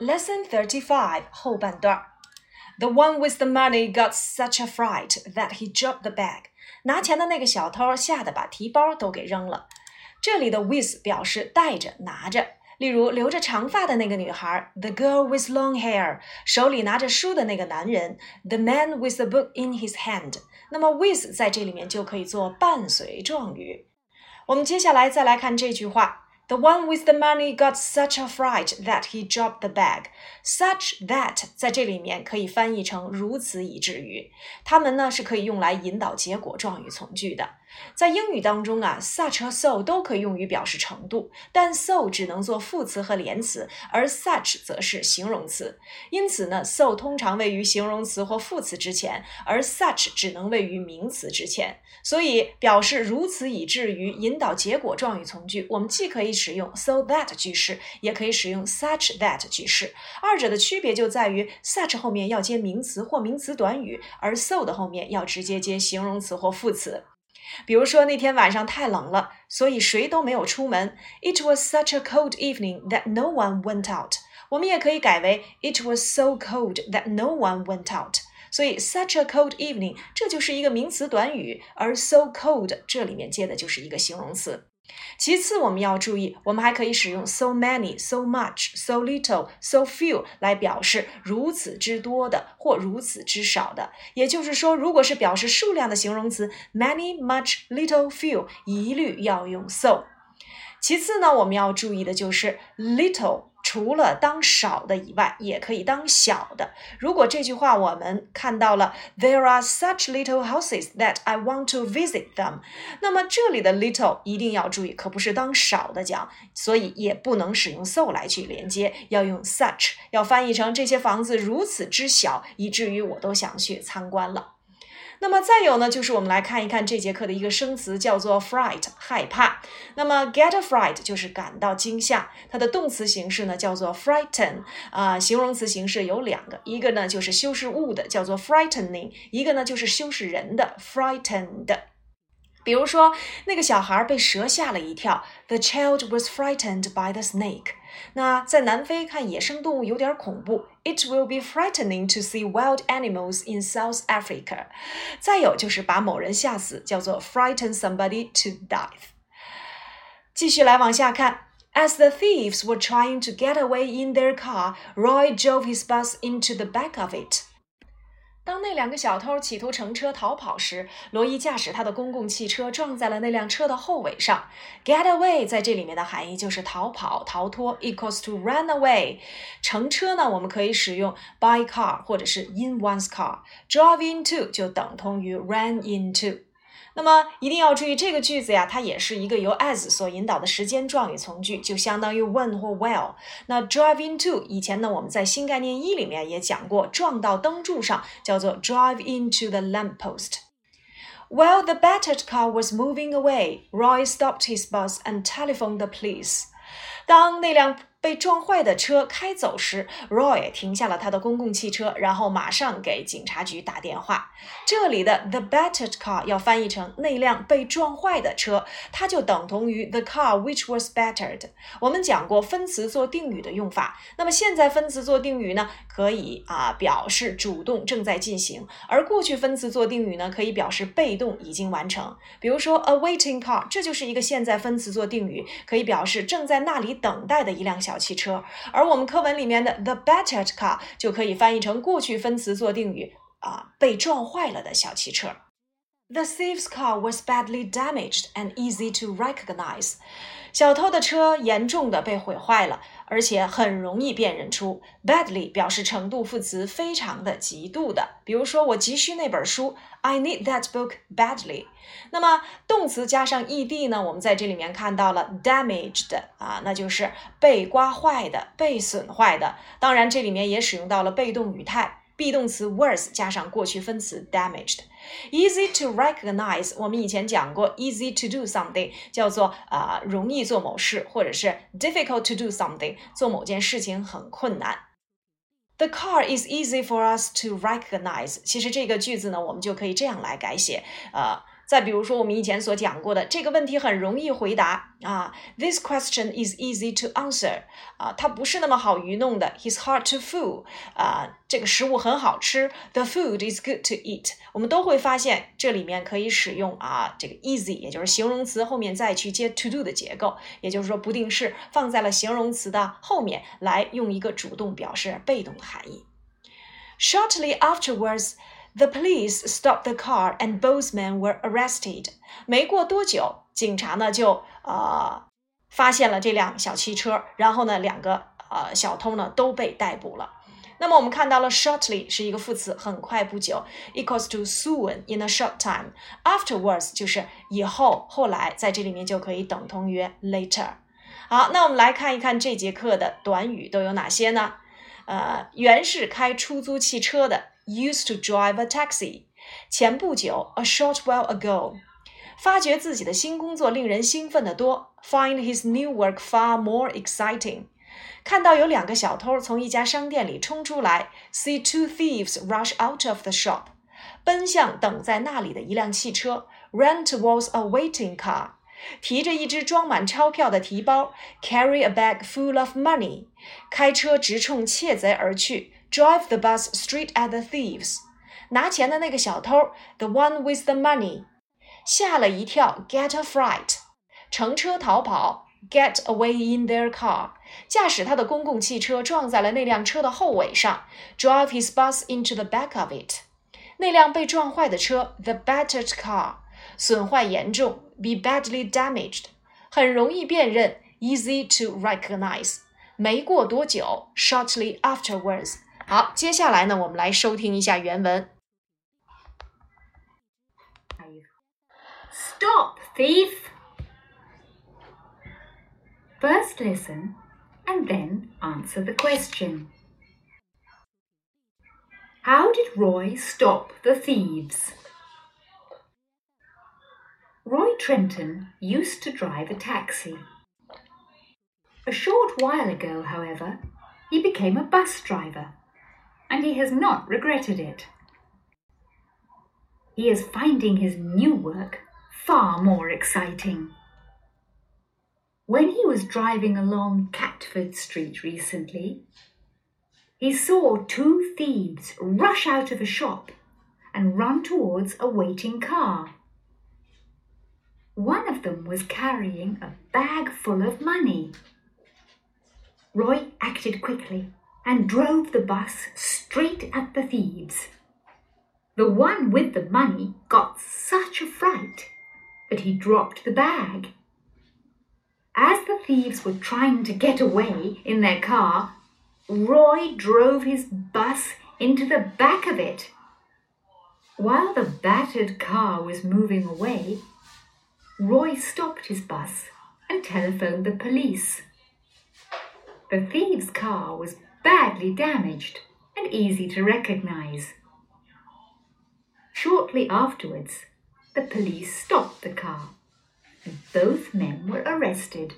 Lesson thirty-five 后半段。The one with the money got such a fright that he dropped the bag。拿钱的那个小偷吓得把提包都给扔了。这里的 with 表示带着、拿着。例如，留着长发的那个女孩，the girl with long hair，手里拿着书的那个男人，the man with a book in his hand。那么 with 在这里面就可以做伴随状语。我们接下来再来看这句话。The one with the money got such a fright that he dropped the bag. Such that 在这里面可以翻译成如此以至于，它们呢是可以用来引导结果状语从句的。在英语当中啊，such 和 so 都可以用于表示程度，但 so 只能做副词和连词，而 such 则是形容词。因此呢，so 通常位于形容词或副词之前，而 such 只能位于名词之前。所以，表示如此以至于引导结果状语从句，我们既可以使用 so that 句式，也可以使用 such that 句式。二者的区别就在于 such 后面要接名词或名词短语，而 so 的后面要直接接形容词或副词。比如说那天晚上太冷了，所以谁都没有出门。It was such a cold evening that no one went out。我们也可以改为 It was so cold that no one went out。所以 such a cold evening 这就是一个名词短语，而 so cold 这里面接的就是一个形容词。其次，我们要注意，我们还可以使用 so many、so much、so little、so few 来表示如此之多的或如此之少的。也就是说，如果是表示数量的形容词，many、much、little、few，一律要用 so。其次呢，我们要注意的就是 little。除了当少的以外，也可以当小的。如果这句话我们看到了，There are such little houses that I want to visit them，那么这里的 little 一定要注意，可不是当少的讲，所以也不能使用 so 来去连接，要用 such，要翻译成这些房子如此之小，以至于我都想去参观了。那么再有呢，就是我们来看一看这节课的一个生词，叫做 fright，害怕。那么 get a fright 就是感到惊吓，它的动词形式呢叫做 frighten，啊，形容词形式有两个，一个呢就是修饰物的，叫做 frightening，一个呢就是修饰人的 frightened。比如说，那个小孩被蛇吓了一跳，The child was frightened by the snake。那在南非看野生动物有点恐怖，It will be frightening to see wild animals in South Africa。再有就是把某人吓死，叫做 frighten somebody to death。继续来往下看。As the thieves were trying to get away in their car, Roy drove his bus into the back of it. 当那两个小偷企图乘车逃跑时，罗伊驾驶他的公共汽车撞在了那辆车的后尾上。Get away 在这里面的含义就是逃跑、逃脱，equals to run away。乘车呢，我们可以使用 by car 或者是 in one's car。Drive into 就等同于 run into。那么一定要注意这个句子呀，它也是一个由 as 所引导的时间状语从句，就相当于 when 或 while。那 drive into 以前呢，我们在新概念一里面也讲过，撞到灯柱上叫做 drive into the lamppost。While the battered car was moving away, Roy stopped his bus and telephoned the police. 当那辆 被撞坏的车开走时，Roy 停下了他的公共汽车，然后马上给警察局打电话。这里的 the battered car 要翻译成那辆被撞坏的车，它就等同于 the car which was battered。我们讲过分词做定语的用法，那么现在分词做定语呢，可以啊表示主动正在进行，而过去分词做定语呢，可以表示被动已经完成。比如说 a waiting car，这就是一个现在分词做定语，可以表示正在那里等待的一辆。小汽车，而我们课文里面的 the battered car 就可以翻译成过去分词做定语啊，被撞坏了的小汽车。The thief's car was badly damaged and easy to recognize. 小偷的车严重的被毁坏了，而且很容易辨认出。badly 表示程度副词，非常的、极度的。比如说，我急需那本书，I need that book badly。那么动词加上 ed 呢？我们在这里面看到了 damaged 啊，那就是被刮坏的、被损坏的。当然，这里面也使用到了被动语态。Be 动词 worse 加上过去分词 damaged，easy to recognize。我们以前讲过，easy to do something 叫做啊容易做某事，或者是 difficult to do something 做某件事情很困难。The car is easy for us to recognize。其实这个句子呢，我们就可以这样来改写，呃。再比如说，我们以前所讲过的这个问题很容易回答啊，This question is easy to answer 啊，它不是那么好愚弄的。He's hard to fool 啊，这个食物很好吃。The food is good to eat。我们都会发现这里面可以使用啊，这个 easy，也就是形容词后面再去接 to do 的结构，也就是说不定式放在了形容词的后面来用一个主动表示被动的含义。Shortly afterwards. The police stopped the car and both men were arrested. 没过多久，警察呢就呃发现了这辆小汽车，然后呢两个呃小偷呢都被逮捕了。那么我们看到了 shortly 是一个副词，很快不久，equals to soon in a short time。Afterwards 就是以后、后来，在这里面就可以等同于 later。好，那我们来看一看这节课的短语都有哪些呢？呃，原是开出租汽车的。Used to drive a taxi。前不久，a short while ago，发觉自己的新工作令人兴奋得多，find his new work far more exciting。看到有两个小偷从一家商店里冲出来，see two thieves rush out of the shop，奔向等在那里的一辆汽车，run towards a waiting car，提着一只装满钞票的提包，carry a bag full of money，开车直冲窃贼而去。drive the bus straight at the thieves。拿钱的那个小偷，the one with the money，吓了一跳，get a fright，乘车逃跑，get away in their car，驾驶他的公共汽车撞在了那辆车的后尾上，drive his bus into the back of it。那辆被撞坏的车，the battered car，损坏严重，be badly damaged，很容易辨认，easy to recognize。没过多久，shortly afterwards。 好，接下来呢，我们来收听一下原文。Stop, thief! First listen and then answer the question. How did Roy stop the thieves? Roy Trenton used to drive a taxi. A short while ago, however, he became a bus driver and he has not regretted it. He is finding his new work far more exciting. When he was driving along Catford Street recently, he saw two thieves rush out of a shop and run towards a waiting car. One of them was carrying a bag full of money. Roy acted quickly and drove the bus straight at the thieves. The one with the money got such a fright that he dropped the bag. As the thieves were trying to get away in their car, Roy drove his bus into the back of it. While the battered car was moving away, Roy stopped his bus and telephoned the police. The thieves' car was badly damaged and easy to recognize. Shortly afterwards, the police stopped the car and both men were arrested.